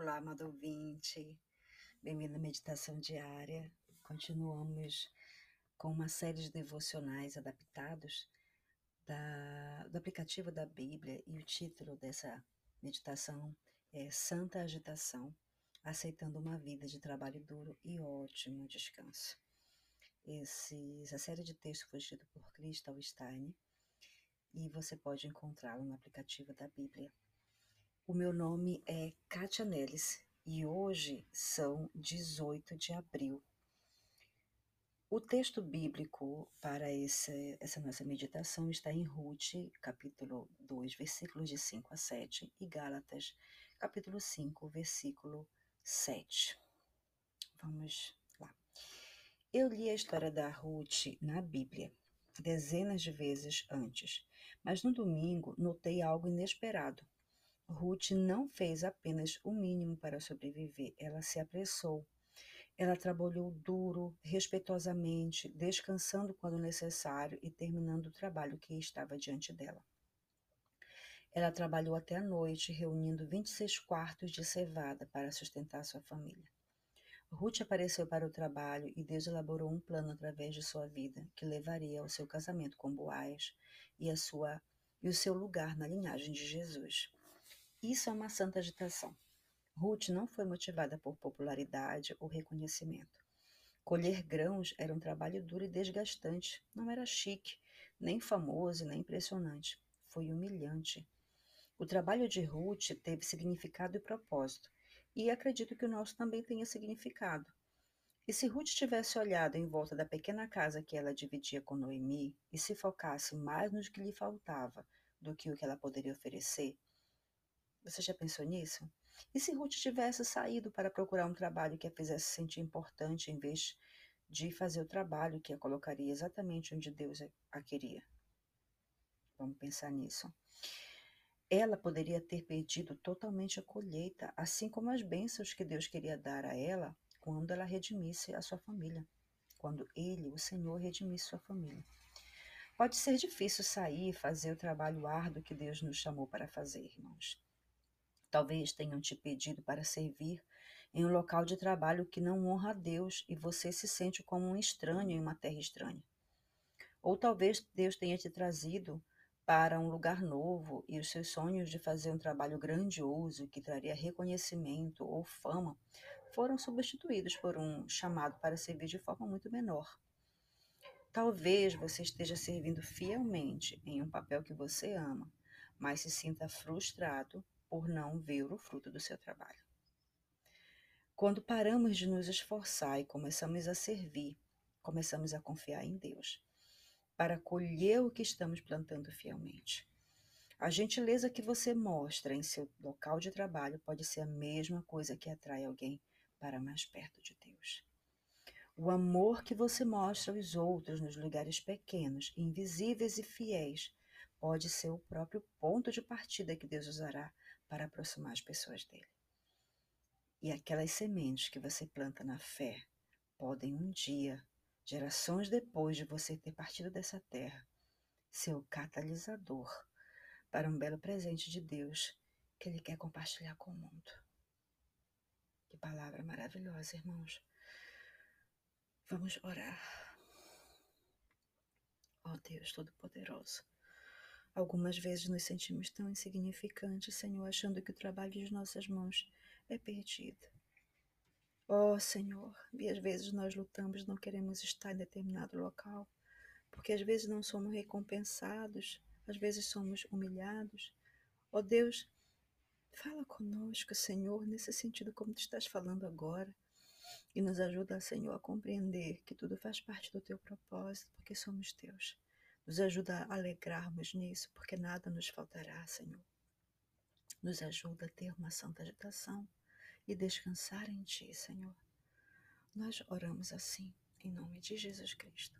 Olá, amado ouvinte. Bem-vindo à meditação diária. Continuamos com uma série de devocionais adaptados da, do aplicativo da Bíblia e o título dessa meditação é Santa Agitação, aceitando uma vida de trabalho duro e ótimo descanso. Esse, essa série de textos foi escrita por Crystal Stein e você pode encontrá-lo no aplicativo da Bíblia. O meu nome é Kátia Neles e hoje são 18 de abril. O texto bíblico para esse, essa nossa meditação está em Ruth, capítulo 2, versículos de 5 a 7, e Gálatas, capítulo 5, versículo 7. Vamos lá. Eu li a história da Ruth na Bíblia dezenas de vezes antes, mas no domingo notei algo inesperado. Ruth não fez apenas o mínimo para sobreviver, ela se apressou. Ela trabalhou duro, respeitosamente, descansando quando necessário e terminando o trabalho que estava diante dela. Ela trabalhou até a noite, reunindo 26 quartos de cevada para sustentar sua família. Ruth apareceu para o trabalho e Deus elaborou um plano através de sua vida que levaria ao seu casamento com Boaz e, a sua, e o seu lugar na linhagem de Jesus. Isso é uma santa agitação. Ruth não foi motivada por popularidade ou reconhecimento. Colher grãos era um trabalho duro e desgastante. Não era chique, nem famoso, nem impressionante. Foi humilhante. O trabalho de Ruth teve significado e propósito, e acredito que o nosso também tenha significado. E se Ruth tivesse olhado em volta da pequena casa que ela dividia com Noemi e se focasse mais no que lhe faltava do que o que ela poderia oferecer, você já pensou nisso? E se Ruth tivesse saído para procurar um trabalho que a fizesse sentir importante em vez de fazer o trabalho que a colocaria exatamente onde Deus a queria? Vamos pensar nisso. Ela poderia ter perdido totalmente a colheita, assim como as bênçãos que Deus queria dar a ela quando ela redimisse a sua família, quando Ele, o Senhor, redimisse sua família. Pode ser difícil sair e fazer o trabalho árduo que Deus nos chamou para fazer, irmãos. Talvez tenham te pedido para servir em um local de trabalho que não honra a Deus e você se sente como um estranho em uma terra estranha. Ou talvez Deus tenha te trazido para um lugar novo e os seus sonhos de fazer um trabalho grandioso que traria reconhecimento ou fama foram substituídos por um chamado para servir de forma muito menor. Talvez você esteja servindo fielmente em um papel que você ama, mas se sinta frustrado por não ver o fruto do seu trabalho. Quando paramos de nos esforçar e começamos a servir, começamos a confiar em Deus para colher o que estamos plantando fielmente. A gentileza que você mostra em seu local de trabalho pode ser a mesma coisa que atrai alguém para mais perto de Deus. O amor que você mostra aos outros nos lugares pequenos, invisíveis e fiéis pode ser o próprio ponto de partida que Deus usará para aproximar as pessoas dele. E aquelas sementes que você planta na fé podem um dia, gerações depois de você ter partido dessa terra, ser o catalisador para um belo presente de Deus que Ele quer compartilhar com o mundo. Que palavra maravilhosa, irmãos. Vamos orar. Ó oh Deus Todo-Poderoso. Algumas vezes nos sentimos tão insignificantes, Senhor, achando que o trabalho de nossas mãos é perdido. Oh, Senhor, e às vezes nós lutamos, não queremos estar em determinado local, porque às vezes não somos recompensados, às vezes somos humilhados. Oh, Deus, fala conosco, Senhor, nesse sentido como tu estás falando agora, e nos ajuda, Senhor, a compreender que tudo faz parte do teu propósito, porque somos teus. Nos ajuda a alegrarmos nisso, porque nada nos faltará, Senhor. Nos ajuda a ter uma santa agitação e descansar em Ti, Senhor. Nós oramos assim, em nome de Jesus Cristo.